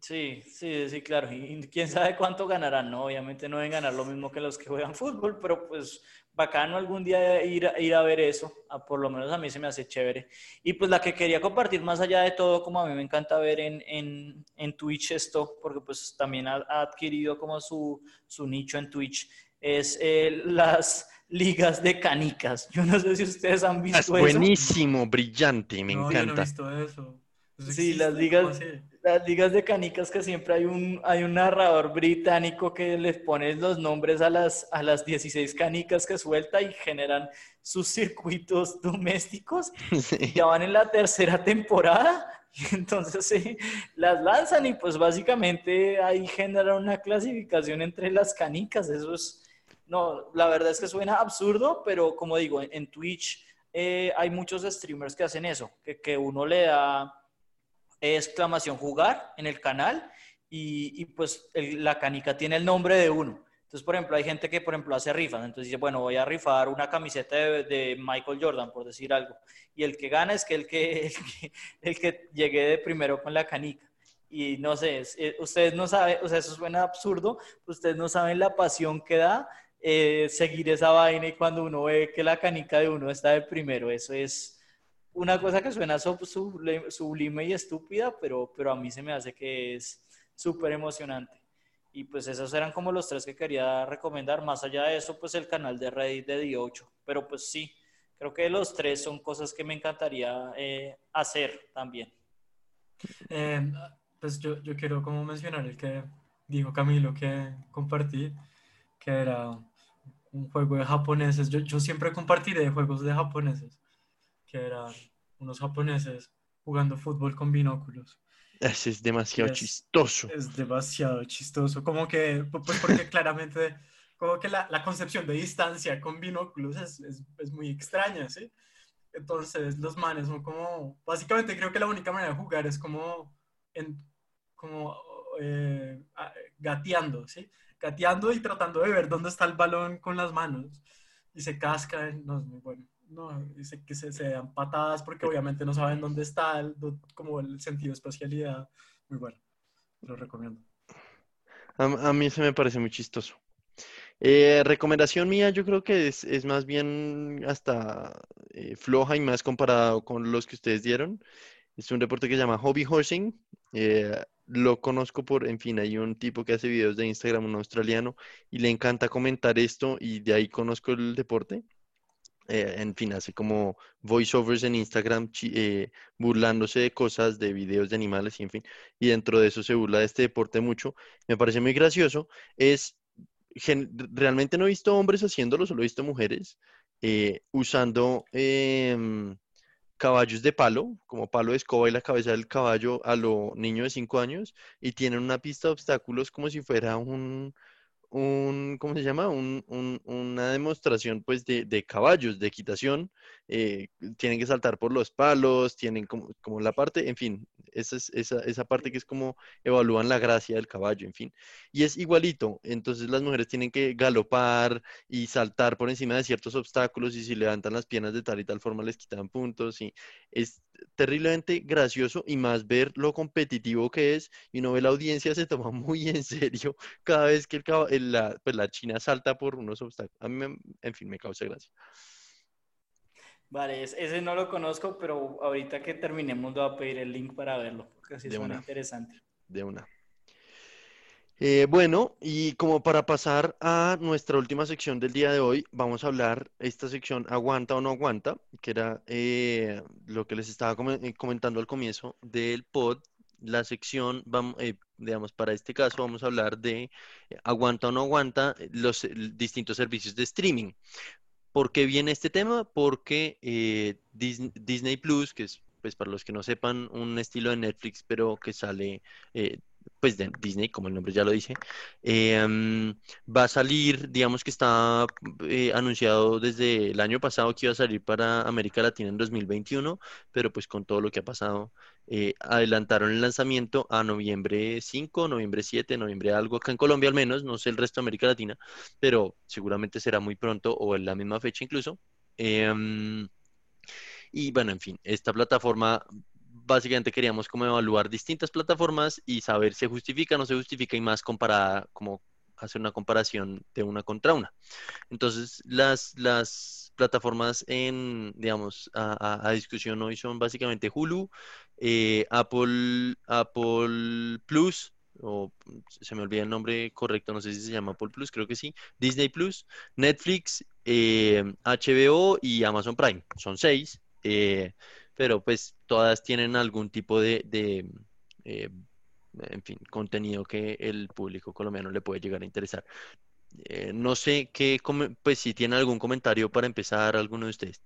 Speaker 2: Sí, sí, sí, claro. Y quién sabe cuánto ganarán, ¿no? Obviamente no deben ganar lo mismo que los que juegan fútbol, pero pues bacano algún día ir, ir a ver eso. A, por lo menos a mí se me hace chévere. Y pues la que quería compartir más allá de todo, como a mí me encanta ver en, en, en Twitch esto, porque pues también ha, ha adquirido como su, su nicho en Twitch, es eh, las ligas de canicas. Yo no sé si ustedes han visto
Speaker 1: Es
Speaker 2: eso.
Speaker 1: buenísimo, brillante, me
Speaker 3: No, yo no he
Speaker 1: encanta.
Speaker 3: visto eso. ¿Eso
Speaker 2: Sí,
Speaker 3: existe?
Speaker 2: las ligas-. Las ligas de canicas que siempre hay un, hay un narrador británico que les pone los nombres a las, a las 16 canicas que suelta y generan sus circuitos domésticos. (laughs)
Speaker 1: Sí.
Speaker 2: Ya van en la tercera temporada y (laughs) entonces sí, las lanzan y pues básicamente ahí generan una clasificación entre las canicas. Eso es, no, la verdad es que suena absurdo, pero como digo, en, Twitch eh, hay muchos streamers que hacen eso, que, uno le da exclamación jugar en el canal y, pues la canica tiene el nombre de uno. Entonces, por ejemplo, hay gente que, por ejemplo, hace rifas. Entonces dice, bueno, voy a rifar una camiseta de, Michael Jordan, por decir algo. Y el que gana es que el que, (laughs) el que, llegue primero con la canica. Y no sé, eh, ustedes no saben, o sea, eso suena absurdo, ustedes no saben la pasión que da eh, seguir esa vaina y cuando uno ve que la canica de uno está de primero, eso es una cosa que suena sub- sublime, sublime y estúpida, pero, pero a mí se me hace que es súper emocionante. Y pues esos eran como los tres que quería recomendar. Más allá de eso, pues el canal de Reddit de D8. Pero pues sí, creo que los tres son cosas que me encantaría eh, hacer también.
Speaker 3: Eh, pues yo, yo quiero como mencionar el que dijo Camilo que compartí, que era un juego de japoneses. Yo, yo siempre compartiré juegos de japoneses, que eran unos japoneses jugando fútbol con binóculos.
Speaker 1: Ese es demasiado
Speaker 3: Es-
Speaker 1: chistoso.
Speaker 3: Es demasiado chistoso, como que, pues porque (laughs) claramente, como que la, la concepción de distancia con binóculos es, es, es muy extraña, ¿sí? Entonces los manes son como, básicamente creo que la única manera de jugar es como, en, como eh, gateando, ¿sí? Gateando y tratando de ver dónde está el balón con las manos y se cascan, no es muy bueno. No, dice que se, se dan patadas porque obviamente no saben dónde está, el, como el sentido de espacialidad. Muy bueno, lo recomiendo.
Speaker 1: A, a mí se me parece muy chistoso. Eh, recomendación mía, yo creo que es, es más bien hasta eh, floja y más comparado con los que ustedes dieron. Es un deporte que se llama hobby horsing. Eh, lo conozco por, en fin, hay un tipo que hace videos de Instagram, un australiano, y le encanta comentar esto y de ahí conozco el deporte. Eh, en fin, hace como voiceovers en Instagram eh, burlándose de cosas, de videos de animales y en fin, y dentro de eso se burla de este deporte mucho. Me parece muy gracioso. Es realmente no he visto hombres haciéndolo, solo he visto mujeres eh, usando em, caballos de palo, como palo de escoba y la cabeza del caballo a lo niño de 5 años, y tienen una pista de obstáculos como si fuera un, un ¿cómo se llama? Un- un- una demostración pues de, de caballos, de equitación. eh, tienen que saltar por los palos, tienen como, como la parte, en fin, esa, es, esa, esa parte que es como evalúan la gracia del caballo, en fin. Y es igualito, entonces las mujeres tienen que galopar y saltar por encima de ciertos obstáculos y si levantan las piernas de tal y tal forma les quitan puntos y es terriblemente gracioso y más ver lo competitivo que es y uno ve la audiencia se toma (laughs) muy en serio cada vez que el el- la, pues la china salta por unos obstáculos. A mí, me- en fin, me causa gracia.
Speaker 2: Vale, es- ese no lo conozco, pero ahorita que terminemos voy a pedir el link para verlo, porque sí
Speaker 1: De
Speaker 2: suena
Speaker 1: una.
Speaker 2: interesante.
Speaker 1: De una. Eh, bueno, y como para pasar a nuestra última sección del día de hoy, vamos a hablar esta sección aguanta o no aguanta, que era eh, lo que les estaba eh, comentando al comienzo del pod. La sección, vamos, eh, digamos, para este caso vamos a hablar de aguanta o no aguanta los distintos servicios de streaming. ¿Por qué viene este tema? Porque Dis- Disney Plus, que es, pues para los que no sepan, un estilo de Netflix, pero que sale pues de Disney, como el nombre ya lo dice, mm, va a salir, digamos que está eh, anunciado desde el año pasado que iba a salir para América Latina en 2021, pero pues con todo lo que ha pasado, eh, adelantaron el lanzamiento a noviembre 5, noviembre 7, noviembre algo, acá en Colombia al menos, no sé el resto de América Latina, pero seguramente será muy pronto o en la misma fecha incluso. Em, y bueno, en fin, esta plataforma, básicamente queríamos como evaluar distintas plataformas y saber si justifica o no se justifica y más comparada, como hacer una comparación de una contra una. Entonces, las, las plataformas en, digamos, a, a- discusión hoy son básicamente Hulu, eh, Apple, Apple Plus, o se me olvida el nombre correcto, no sé si se llama Apple Plus, creo que sí, Disney Plus, Netflix, HBO eh, y Amazon Prime. Son seis, eh, pero pues todas tienen algún tipo de, eh, en fin, contenido que el público colombiano le puede llegar a interesar. no sé qué, pues si tienen algún comentario para empezar, alguno de ustedes.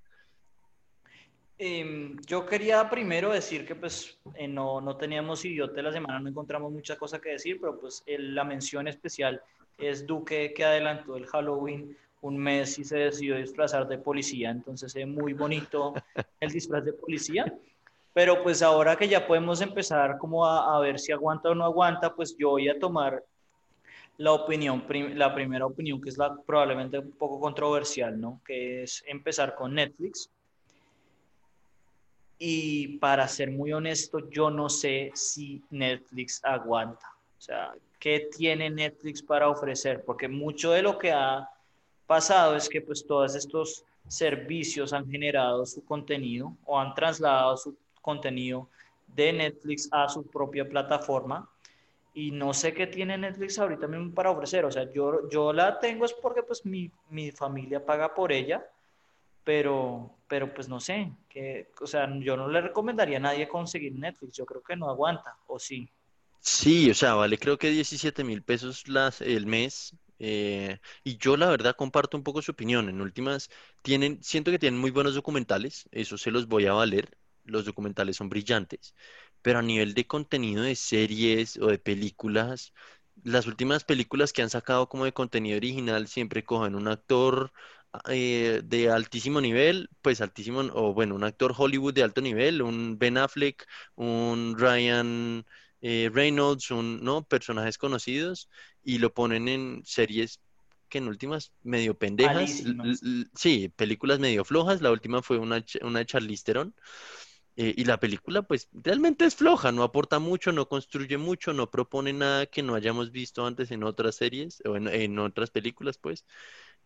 Speaker 2: Em, yo quería primero decir que pues eh, no, no, teníamos idiote la semana, no encontramos mucha cosa que decir, pero pues la mención especial es Duque que adelantó el Halloween un mes y se decidió disfrazar de policía, entonces es muy bonito (laughs) el disfraz de policía, pero pues ahora que ya podemos empezar como a, a ver si aguanta o no aguanta, pues yo voy a tomar la opinión, la primera opinión que es la probablemente un poco controversial, ¿no? Que es empezar con Netflix y para ser muy honesto, yo no sé si Netflix aguanta. O sea, ¿qué tiene Netflix para ofrecer? Porque mucho de lo que ha pasado es que pues todos estos servicios han generado su contenido o han trasladado su contenido de Netflix a su propia plataforma y no sé qué tiene Netflix ahorita mismo para ofrecer. O sea, yo, yo la tengo es porque pues mi, mi familia paga por ella pero, pero pues no sé, que, o sea, yo no le recomendaría a nadie conseguir Netflix, yo creo que no aguanta, ¿o sí?
Speaker 1: Sí, o sea, vale, creo que 17 mil pesos las, el mes. Eh, y yo la verdad comparto un poco su opinión. En últimas, tienen, siento que tienen muy buenos documentales, eso se los voy a valer. Los documentales son brillantes, pero a nivel de contenido de series o de películas, las últimas películas que han sacado como de contenido original siempre cogen un actor eh, de altísimo nivel, pues altísimo, o bueno, un actor Hollywood de alto nivel, un Ben Affleck, un Ryan eh, Reynolds, un, ¿no? Personajes conocidos y lo ponen en series que en últimas medio pendejas, sí, películas medio flojas, la última fue una, una de Charlize Theron. Eh, y la película, pues, realmente es floja, no aporta mucho, no construye mucho, no propone nada que no hayamos visto antes en otras series o en otras películas, pues.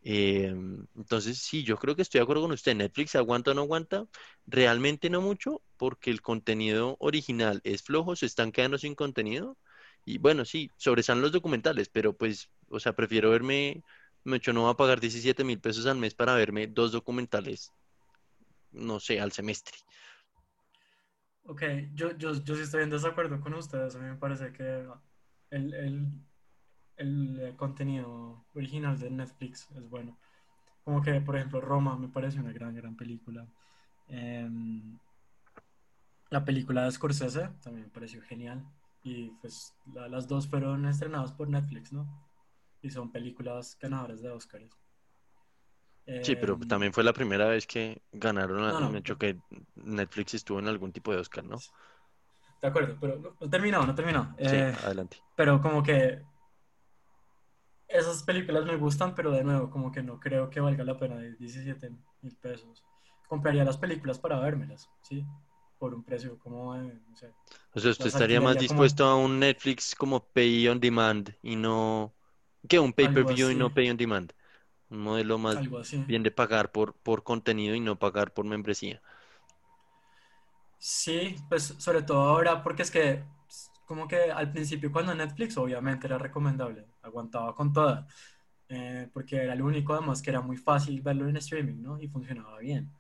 Speaker 1: Em, entonces, sí, yo creo que estoy de acuerdo con usted. Netflix aguanta o no aguanta, realmente no mucho, porque el contenido original es flojo, se están quedando sin contenido. Y bueno, sí, sobresalen los documentales, pero pues, o sea, prefiero verme, hecho no voy a pagar 17 mil pesos al mes para verme dos documentales, no sé, al semestre.
Speaker 3: Ok, yo, yo, yo sí estoy en desacuerdo con ustedes. A mí me parece que el, el el eh, contenido original de Netflix es bueno. Como que, por ejemplo, Roma me parece una gran, gran película. Em, la película de Scorsese también me pareció genial. Y pues las dos fueron estrenadas por Netflix, ¿no? Y son películas ganadoras de Oscars.
Speaker 1: sí, pero em, también fue la primera vez que ganaron, no, no, hecho que Netflix estuvo en algún tipo de Oscar, ¿no?
Speaker 3: De acuerdo, pero no, no terminó, no terminó.
Speaker 1: Sí, eh, adelante.
Speaker 3: Pero como que esas películas me gustan, pero de nuevo, como que no creo que valga la pena de 17 mil pesos. Compraría las películas para vérmelas, ¿sí? Por un precio como, no sé.
Speaker 1: O sea, usted estaría más dispuesto a un Netflix como Pay on Demand y no... que un pay-per-view y no Pay on Demand. Un modelo más bien de pagar por, por contenido y no pagar por membresía.
Speaker 3: Sí, pues sobre todo ahora, porque es que como que al principio cuando Netflix obviamente era recomendable, aguantaba con toda, eh, porque era lo único además que era muy fácil verlo en streaming, ¿no? Y funcionaba bien.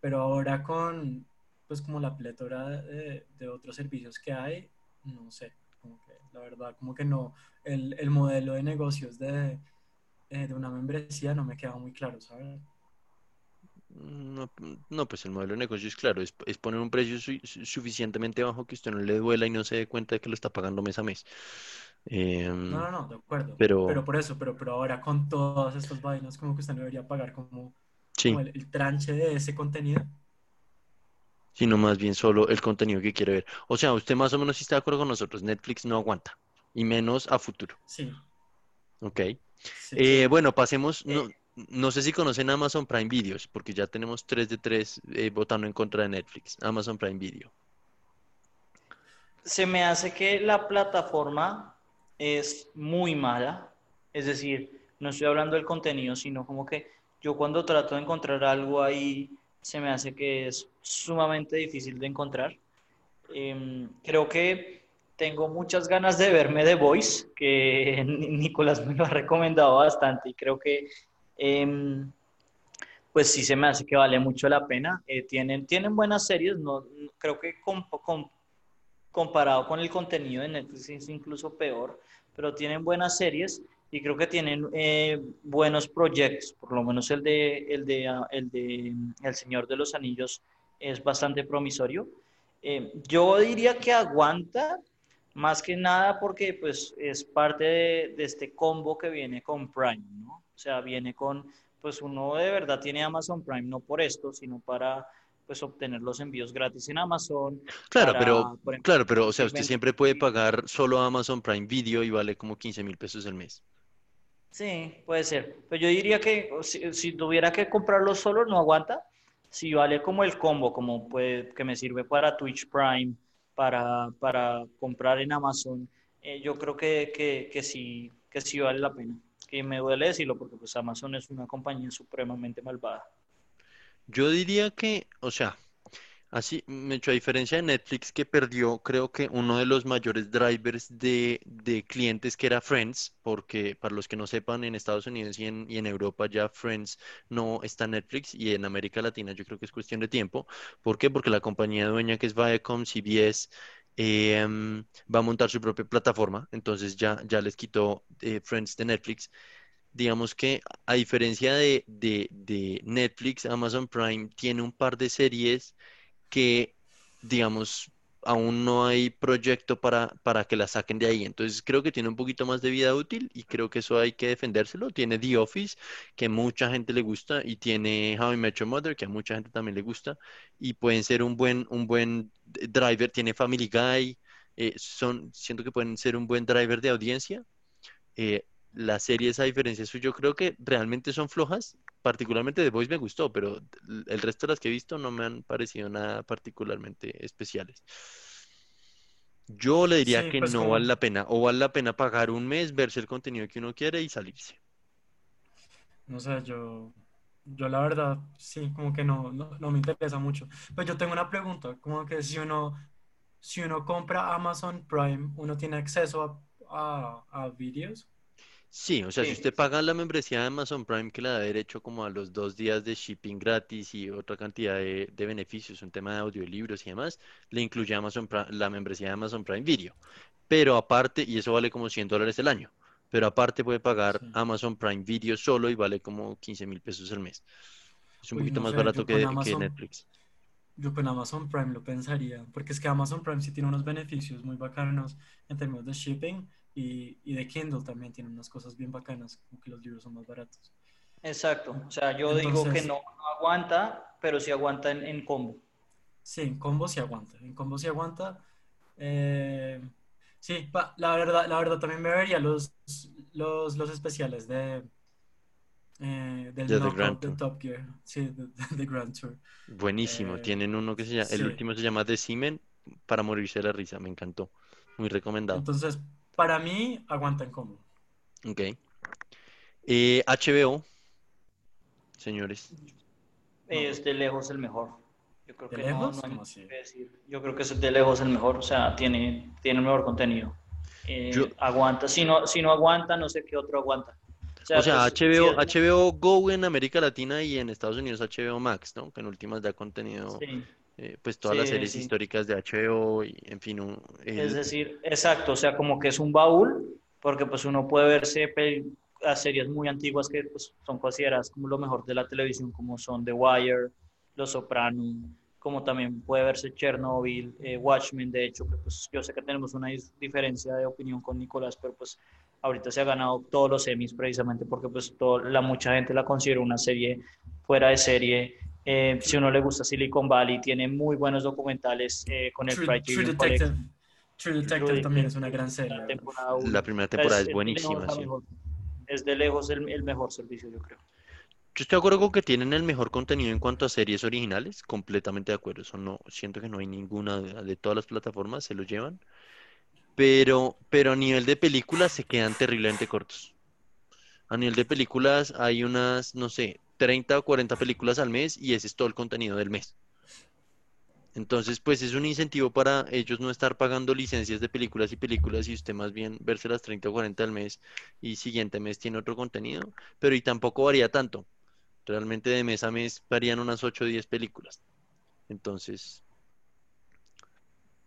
Speaker 3: Pero ahora con, pues como la pletora de, otros servicios que hay, no sé, como que la verdad, como que no, el, el modelo de negocios de, eh, de una membresía no me queda muy claro, ¿sabes?
Speaker 1: No, no, pues el modelo de negocio es claro, es, poner un precio suficientemente bajo que usted no le duela y no se dé cuenta de que lo está pagando mes a mes.
Speaker 3: Em, no, no, no, de acuerdo. Pero, pero por eso, pero, pero ahora con todas estas vainas, como que usted no debería pagar como, el, tranche de ese contenido.
Speaker 1: Sino más bien solo el contenido que quiere ver. O sea, usted más o menos está de acuerdo con nosotros, Netflix no aguanta, y menos a futuro.
Speaker 3: Sí.
Speaker 1: Ok. Eh, bueno, pasemos. No, no sé si conocen Amazon Prime Videos, porque ya tenemos 3 de 3 eh, votando en contra de Netflix. Amazon Prime Video.
Speaker 2: Se me hace que la plataforma es muy mala. Es decir, no estoy hablando del contenido, sino como que yo cuando trato de encontrar algo ahí, se me hace que es sumamente difícil de encontrar. Em, creo que tengo muchas ganas de verme The Voice, que (laughs) Nicolás me lo ha recomendado bastante y creo que em, pues sí se me hace que vale mucho la pena. Eh, tienen, tienen buenas series, no, creo que comparado con el contenido de Netflix es incluso peor, pero tienen buenas series y creo que tienen eh, buenos proyectos, por lo menos el de, el de, ah, el de El Señor de los Anillos es bastante promisorio. Eh, yo diría que aguanta, más que nada porque pues es parte de, este combo que viene con Prime, ¿no? O sea, viene con, pues uno de verdad tiene Amazon Prime no por esto, sino para pues obtener los envíos gratis en Amazon.
Speaker 1: Claro, pero, claro, pero, o sea, usted siempre puede pagar solo Amazon Prime Video y vale como 15 mil pesos al mes.
Speaker 2: Sí, puede ser. Pero yo diría que si, si, tuviera que comprarlo solo, no aguanta. Si vale como el combo, como puede, que me sirve para Twitch Prime, para, para comprar en Amazon, eh, yo creo que, que, que, sí, que sí vale la pena. Y me duele decirlo porque pues Amazon es una compañía supremamente malvada.
Speaker 1: Yo diría que, o sea, Así, hecho a diferencia de Netflix que perdió, creo que uno de los mayores drivers de, clientes que era Friends, porque para los que no sepan, en Estados Unidos y en, y en Europa ya Friends no está Netflix y en América Latina yo creo que es cuestión de tiempo. ¿Por qué? Porque la compañía dueña que es Viacom, CBS, em, va a montar su propia plataforma, entonces ya, ya les quitó eh, Friends de Netflix. Digamos que a diferencia de, de, Netflix, Amazon Prime tiene un par de series que, digamos, aún no hay proyecto para, para que la saquen de ahí. Entonces creo que tiene un poquito más de vida útil y creo que eso hay que defendérselo. Tiene The Office, que mucha gente le gusta, y tiene How I Met Your Mother, que a mucha gente también le gusta, y pueden ser un buen, un buen driver. Tiene Family Guy, eh, son, siento que pueden ser un buen driver de audiencia. Eh, las series, a diferencia suyo, yo creo que realmente son flojas. Particularmente The Voice me gustó, pero el resto de las que he visto no me han parecido nada particularmente especiales. Yo le diría que pues no vale la pena. O vale la pena pagar un mes, verse el contenido que uno quiere y salirse.
Speaker 3: No sé, yo, yo la verdad, sí, como que no, no, me interesa mucho. Pues yo tengo una pregunta, como que si uno, si uno compra Amazon Prime, ¿uno tiene acceso a, a, a videos?
Speaker 1: Sí, o sea, si usted paga la membresía de Amazon Prime que le da derecho como a los dos días de shipping gratis y otra cantidad de, beneficios, un tema de audiolibros y demás, le incluye Amazon la membresía de Amazon Prime Video. Pero aparte, y eso vale como 100 dólares el año, pero aparte puede pagar Amazon Prime Video solo y vale como 15 mil pesos al mes. Es un poquito más barato que, que Netflix.
Speaker 3: Yo con Amazon Prime lo pensaría, porque es que Amazon Prime sí tiene unos beneficios muy bacanos en términos de shipping y, y, de Kindle también tiene unas cosas bien bacanas, como que los libros son más baratos.
Speaker 2: Exacto, o sea, yo digo que no, aguanta, pero sí aguanta en, combo.
Speaker 3: Sí, en combo sí aguanta, en combo sí aguanta. Eh, sí, la, verdad, la verdad también me vería los, los, los especiales de, eh, del
Speaker 1: de Grand
Speaker 3: de Top Gear, sí, de, Grand Tour.
Speaker 1: Buenísimo, eh, tienen uno que se llama, el último se llama The Simen para morirse de la risa, me encantó, muy recomendado.
Speaker 3: Entonces, para mí, aguanta en combo.
Speaker 1: Ok. Eh, HBO, señores.
Speaker 2: Es de lejos el mejor. Yo creo que no, hay que decir. Yo creo que es de lejos el mejor. O sea, tiene, tiene el mejor contenido. Eh, aguanta. Si no, si no aguanta, no sé qué otro aguanta.
Speaker 1: O sea, HBO, pues, HBO Go en América Latina y en Estados Unidos HBO Max, ¿no? Que en últimas da contenido sí. Eh, pues todas las series históricas de HBO y en fin.
Speaker 2: Es decir, exacto, o sea, como que es un baúl, porque pues uno puede verse a series muy antiguas que pues, son consideradas como lo mejor de la televisión, como son The Wire, Los Sopranos, como también puede verse Chernobyl, eh, Watchmen, de hecho, que pues yo sé que tenemos una diferencia de opinión con Nicolás, pero pues ahorita se ha ganado todos los semis precisamente porque pues la mucha gente la considera una serie fuera de serie eh, si uno le gusta Silicon Valley, tiene muy buenos documentales eh, con el
Speaker 3: True, True Detective. True Detective también es una gran serie.
Speaker 1: La, primera temporada es, buenísima.
Speaker 2: Es de lejos el, el, mejor servicio, yo creo.
Speaker 1: Yo estoy de acuerdo con que tienen el mejor contenido en cuanto a series originales, completamente de acuerdo. Eso no, siento que no hay ninguna de, de todas las plataformas, se lo llevan. Pero, pero a nivel de películas se quedan terriblemente cortos. A nivel de películas hay unas, no sé, 30 o 40 películas al mes y ese es todo el contenido del mes. Entonces, pues es un incentivo para ellos no estar pagando licencias de películas y películas y usted más bien verse las 30 o 40 al mes y siguiente mes tiene otro contenido, pero y tampoco varía tanto. Realmente de mes a mes varían unas 8 o 10 películas. Entonces,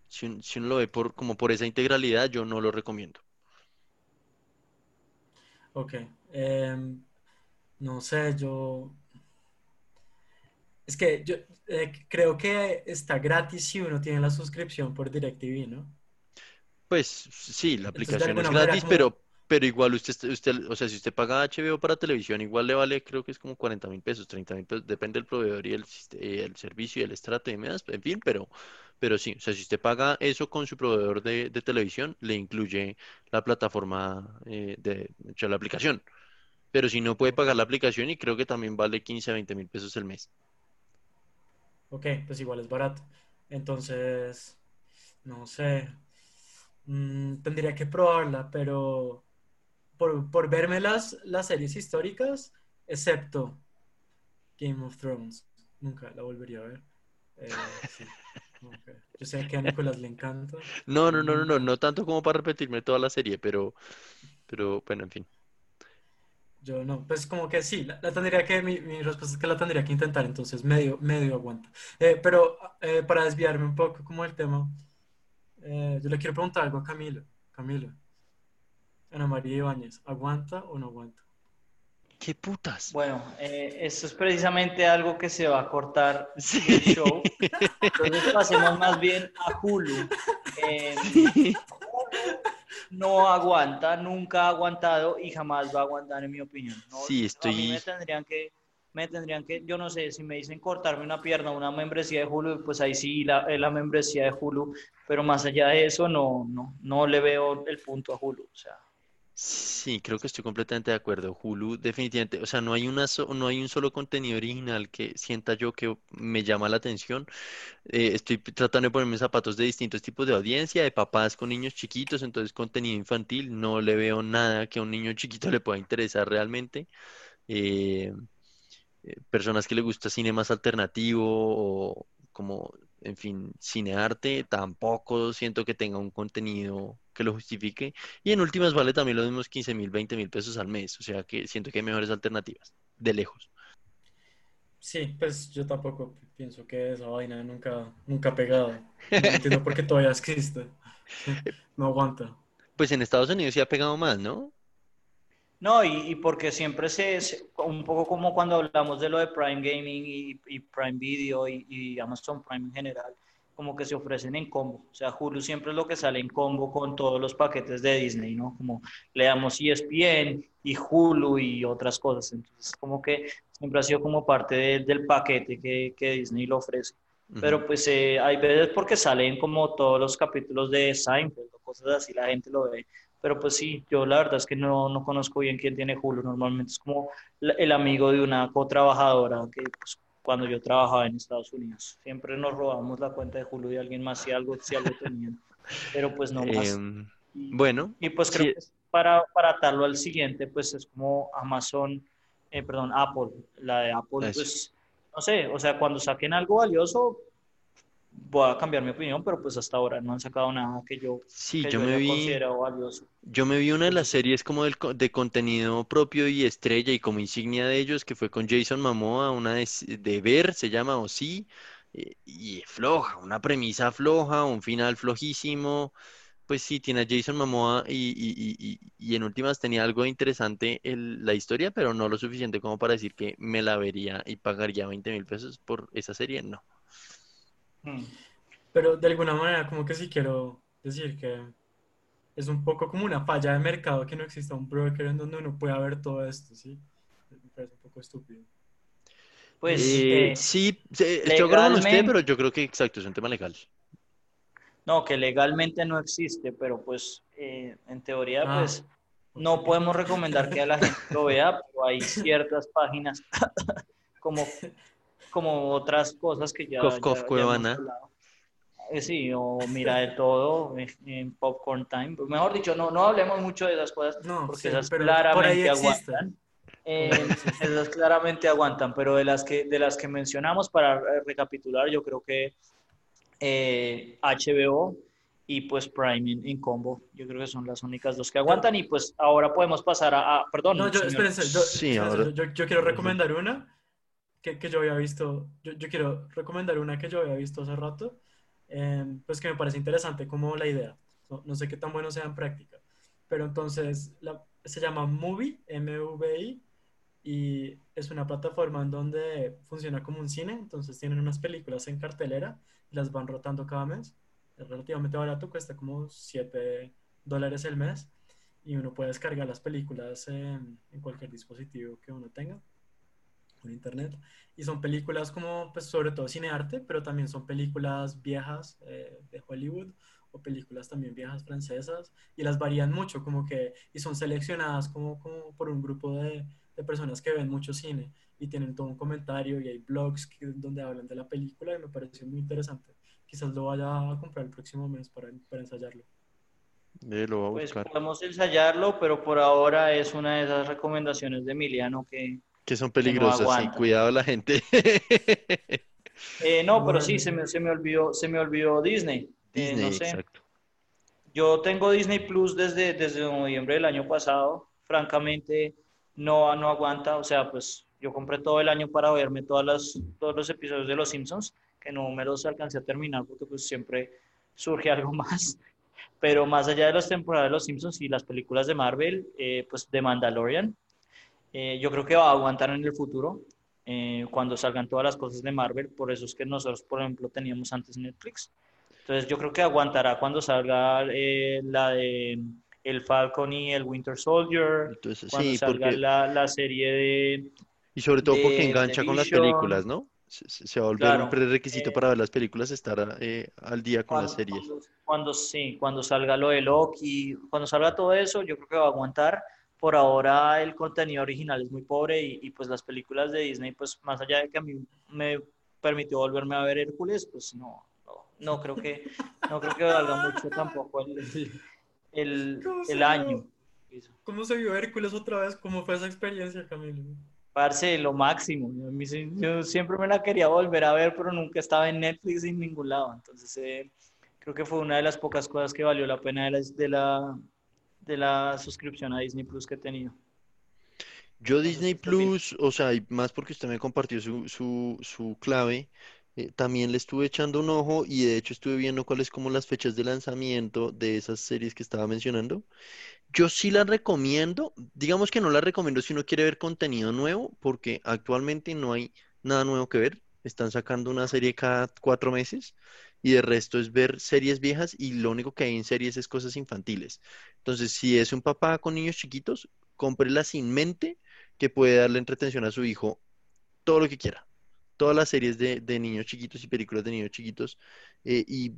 Speaker 1: si, un- si uno lo ve por, como por esa integralidad, yo no lo recomiendo.
Speaker 3: Ok. em, no sé, yo... Es que yo eh, creo que está gratis si uno tiene la suscripción por DirecTV, ¿no?
Speaker 1: Pues sí, la
Speaker 3: Entonces,
Speaker 1: aplicación es gratis,
Speaker 3: como...
Speaker 1: pero, pero igual usted, usted, o sea, si usted paga HBO para televisión, igual le vale, creo que es como 40 mil pesos, 30 mil pesos, depende del proveedor y el, eh, el servicio y el estrato y demás, en fin, pero, pero sí, o sea, si usted paga eso con su proveedor de, de televisión, le incluye la plataforma eh, de, o sea, la aplicación, pero si no puede pagar la aplicación y creo que también vale 15 a 20 mil pesos el mes.
Speaker 3: ok, pues igual es barato. Entonces, no sé, mm, tendría que probarla, pero por, por verme las, las series históricas, excepto Game of Thrones, nunca la volvería a ver. Eh, sí. Yo sé que a Nicolás le encanta,
Speaker 1: No, no, no, no, no,
Speaker 3: nunca.
Speaker 1: no tanto como para repetirme toda la serie, pero, pero bueno, en fin.
Speaker 3: Yo no, pues como que sí, la, la tendría que, mi, mi respuesta es que la tendría que intentar, entonces medio, medio aguanta. Eh, pero eh, para desviarme un poco como del tema, eh, yo le quiero preguntar algo a Camilo. Camilo, Ana María Ibáñez, ¿aguanta o no aguanta?
Speaker 1: ¿Qué putas?
Speaker 2: Bueno, eh, esto es precisamente algo que se va a cortar (laughs)
Speaker 1: Sí.
Speaker 2: show. Entonces pasemos más bien a Hulu. (laughs) Eh, no aguanta, nunca ha aguantado y jamás va a aguantar en mi opinión. No,
Speaker 1: Sí,
Speaker 2: a mí me
Speaker 1: estoy.
Speaker 2: tendrían que, me tendrían que, yo no sé, si me dicen cortarme una pierna, una membresía de Hulu, pues ahí sí la, eh, la membresía de Hulu, pero más allá de eso no, no, no le veo el punto a Hulu. O sea,
Speaker 1: Sí, creo que estoy completamente de acuerdo. Hulu, definitivamente, o sea, no hay una so- no hay un solo contenido original que sienta yo que me llama la atención. Eh, estoy tratando de ponerme zapatos de distintos tipos de audiencia, de papás con niños chiquitos, entonces contenido infantil, no le veo nada que a un niño chiquito le pueda interesar realmente. Eh, eh, personas que le gusta cine más alternativo o como, en fin, cinearte, tampoco siento que tenga un contenido que lo justifique. Y en últimas vale también los mismos 15 mil, 20 mil pesos al mes, o sea que siento que hay mejores alternativas, de lejos.
Speaker 3: Sí, pues yo tampoco pienso que esa vaina nunca, nunca ha pegado. No entiendo por qué todavía existe. (laughs) No aguanta.
Speaker 1: Pues en Estados Unidos sí ha pegado más, ¿no?
Speaker 2: No, y, y porque siempre se, se- un poco como cuando hablamos de lo de Prime Gaming y, y Prime Video y, y Amazon Prime en general, como que se ofrecen en combo. O sea, Hulu siempre es lo que sale en combo con todos los paquetes de Disney, ¿no? Como le damos ESPN y Hulu y otras cosas. Entonces, como que siempre ha sido como parte de- del paquete que, que Disney lo ofrece.
Speaker 1: Ujú.
Speaker 2: Pero pues eh, hay veces porque salen como todos los capítulos de Seinfeld o cosas así, la gente lo ve. Pero pues sí, yo la verdad es que no, no conozco bien quién tiene Hulu. Normalmente es como el amigo de una co-trabajadora que pues, cuando yo trabajaba en Estados Unidos. Siempre nos robábamos la cuenta de Hulu de alguien más si algo, si algo tenían. Pero pues no más.
Speaker 1: Em,
Speaker 2: Y,
Speaker 1: bueno,
Speaker 2: y pues creo
Speaker 1: sí,
Speaker 2: que para, para atarlo al siguiente, pues es como Amazon, eh, perdón, Apple. La de Apple,
Speaker 1: eso.
Speaker 2: pues, no sé, o sea, cuando saquen algo valioso, voy a cambiar mi opinión, pero pues hasta ahora no han sacado nada que yo,
Speaker 1: Sí,
Speaker 2: que
Speaker 1: yo
Speaker 2: yo
Speaker 1: me vi,
Speaker 2: considerado valioso.
Speaker 1: yo me vi una de las series como del, de contenido propio y estrella y como insignia de ellos, que fue con Jason Momoa, una de, Ver, se llama, o sí, eh, y floja, una premisa floja, un final flojísimo. Pues sí, tiene a Jason Momoa y, y, y, y- y en últimas tenía algo interesante el- la historia, pero no lo suficiente como para decir que me la vería y pagaría 20 mil pesos por esa serie, no.
Speaker 2: Hmm.
Speaker 3: Pero de alguna manera, como que sí quiero decir que es un poco como una falla de mercado que no exista un broker en donde uno pueda ver todo esto, ¿sí? Me parece un poco estúpido.
Speaker 2: Pues
Speaker 1: Eh,
Speaker 2: eh,
Speaker 1: sí, de acuerdo con usted, pero yo creo que exacto, es un tema legal.
Speaker 2: no, que legalmente no existe, pero pues eh, en teoría,
Speaker 3: Ah,
Speaker 2: pues no podemos recomendar que a la gente lo vea, pero hay ciertas páginas (laughs) como, como otras cosas que ya,
Speaker 1: Cof,
Speaker 2: ya,
Speaker 1: cof,
Speaker 2: ya hemos
Speaker 1: Cuevana.
Speaker 2: Eh, Sí, o mira de todo en Popcorn Time. Mejor dicho, no, no hablemos mucho de esas cosas
Speaker 3: No,
Speaker 2: porque
Speaker 3: sí,
Speaker 2: esas claramente aguantan. Eh, (laughs) esas claramente aguantan, pero de las que, de las que mencionamos, para recapitular, yo creo que HBO eh, y pues Prime en, combo. Yo creo que son las únicas dos que aguantan y pues ahora podemos pasar a... perdón.
Speaker 3: No, yo, espérense, yo, quiero recomendar una que, que yo había visto, yo, yo, quiero recomendar una que yo había visto hace rato, em, pues que me parece interesante como la idea. No, sé qué tan bueno sea en práctica, pero entonces la, se llama Movie, M-V-I, y es una plataforma en donde funciona como un cine, entonces tienen unas películas en cartelera las van rotando cada mes. Es relativamente barato, cuesta como 7 dólares el mes y uno puede descargar las películas en, en cualquier dispositivo que uno tenga por internet. Y son películas como, pues sobre todo cine arte, pero también son películas viejas eh, de Hollywood o películas también viejas francesas y las varían mucho, como que, y son seleccionadas como, como por un grupo de, de personas que ven mucho cine y tienen todo un comentario y hay blogs donde hablan de la película y me pareció muy interesante. Quizás lo vaya a comprar el próximo mes para, para ensayarlo.
Speaker 1: lo a
Speaker 2: pues podemos ensayarlo, pero por ahora es una de esas recomendaciones de Emiliano que,
Speaker 1: que son peligrosas, sí, cuidado la gente. (laughs)
Speaker 2: Eh, no, pero sí, se me, se me, olvidó, se me olvidó Disney. Eh, Disney, exacto. Yo tengo Disney Plus desde, desde noviembre del año pasado. Francamente, no, no aguanta. O sea, pues yo compré todo el año para verme todas las, todos los episodios de Los Simpsons, que no me los alcancé a terminar porque pues siempre surge algo (laughs) más. Pero más allá de las temporadas de Los Simpsons y las películas de Marvel, eh, pues de Mandalorian, eh, yo creo que va a aguantar en el futuro eh, cuando salgan todas las cosas de Marvel. Por eso es que nosotros, por ejemplo, teníamos antes Netflix. Entonces yo creo que aguantará cuando salga eh, la de el Falcon y el Winter Soldier, cuando salga la, la, serie de...
Speaker 1: Y sobre todo porque engancha con las películas, ¿no? Se, va a volver un prerequisito para ver las películas, estar al día con las series.
Speaker 2: Cuando, cuando, sí, cuando salga lo de Loki, cuando salga todo eso, yo creo que va a aguantar por ahora el contenido original es muy pobre y, pues las películas de Disney, pues más allá de que a mí me permitió volverme a ver Hércules, pues no, no, creo que no creo que valga mucho tampoco el, el, el año.
Speaker 3: ¿Cómo se vio Hércules otra vez? ¿Cómo fue esa experiencia, Camilo?
Speaker 2: Parce, lo máximo. Yo siempre me la quería volver a ver, pero nunca estaba en Netflix en ningún lado. Entonces, eh, creo que fue una de las pocas cosas que valió la pena de la, de la suscripción a Disney Plus que he tenido.
Speaker 1: Yo Disney Plus, o sea, más porque usted me compartió su, su, su clave, eh, también le estuve echando un ojo y de hecho estuve viendo cuáles como las fechas de lanzamiento de esas series que estaba mencionando. Yo sí las recomiendo, digamos que no las recomiendo si uno quiere ver contenido nuevo, porque actualmente no hay nada nuevo que ver. Están sacando una serie cada cuatro meses y de resto es ver series viejas y lo único que hay en series es cosas infantiles. Entonces, si es un papá con niños chiquitos, cómprela sin mente que puede darle entretención a su hijo todo lo que quiera. Todas las series de, niños chiquitos y películas de niños chiquitos. Eh, y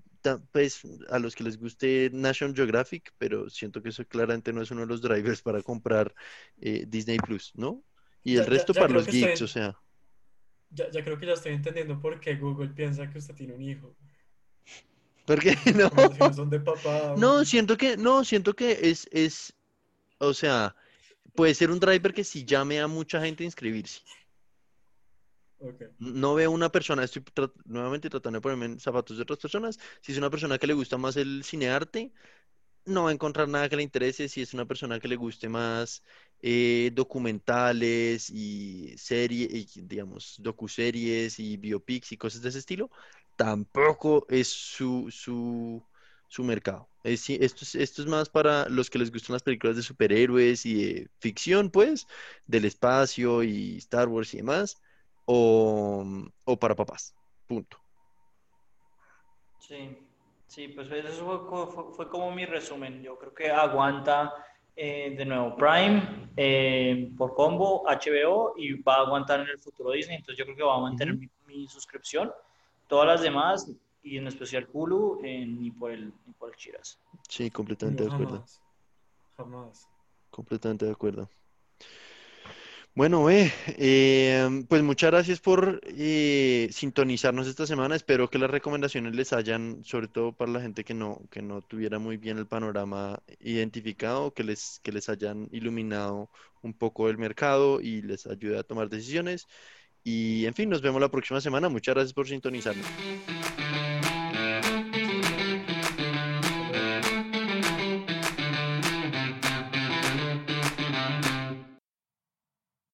Speaker 1: pues a los que les guste National Geographic, pero siento que eso claramente no es uno de los drivers para comprar eh, Disney Plus, ¿no? Y el resto para los geeks, o sea.
Speaker 3: Ya, ya creo que ya estoy entendiendo por qué Google piensa que usted tiene un hijo.
Speaker 1: Porque (laughs) no. Son de papá. No, siento que, no, siento que es, es, o sea, puede ser un driver que sí llame a mucha gente a inscribirse. No veo una persona, estoy nuevamente tratando de ponerme en zapatos de otras personas. Si es una persona que le gusta más el cinearte, no va a encontrar nada que le interese. Si es una persona que le guste más eh, documentales y series, digamos, docuseries y biopics y cosas de ese estilo, tampoco es su, su, su mercado. Es, esto, es, esto es más para los que les gustan las películas de superhéroes y de ficción, pues, del espacio y Star Wars y demás, o, para papás. Punto.
Speaker 2: Sí, sí, pues eso fue, como mi resumen. Yo creo que aguanta eh, de nuevo Prime eh, por combo, HBO y va a aguantar en el futuro Disney. Entonces yo creo que va a mantener mi suscripción. Todas las demás, y en especial Hulu, eh, ni, por el, ni por el Chiras.
Speaker 1: Sí, completamente de acuerdo.
Speaker 3: Jamás.
Speaker 1: Completamente de acuerdo. Bueno, eh, pues muchas gracias por eh, sintonizarnos esta semana. Espero que las recomendaciones les hayan, sobre todo para la gente que no, que no tuviera muy bien el panorama identificado, que les, que les hayan iluminado un poco el mercado y les ayude a tomar decisiones. Y en fin, nos vemos la próxima semana. Muchas gracias por sintonizarnos.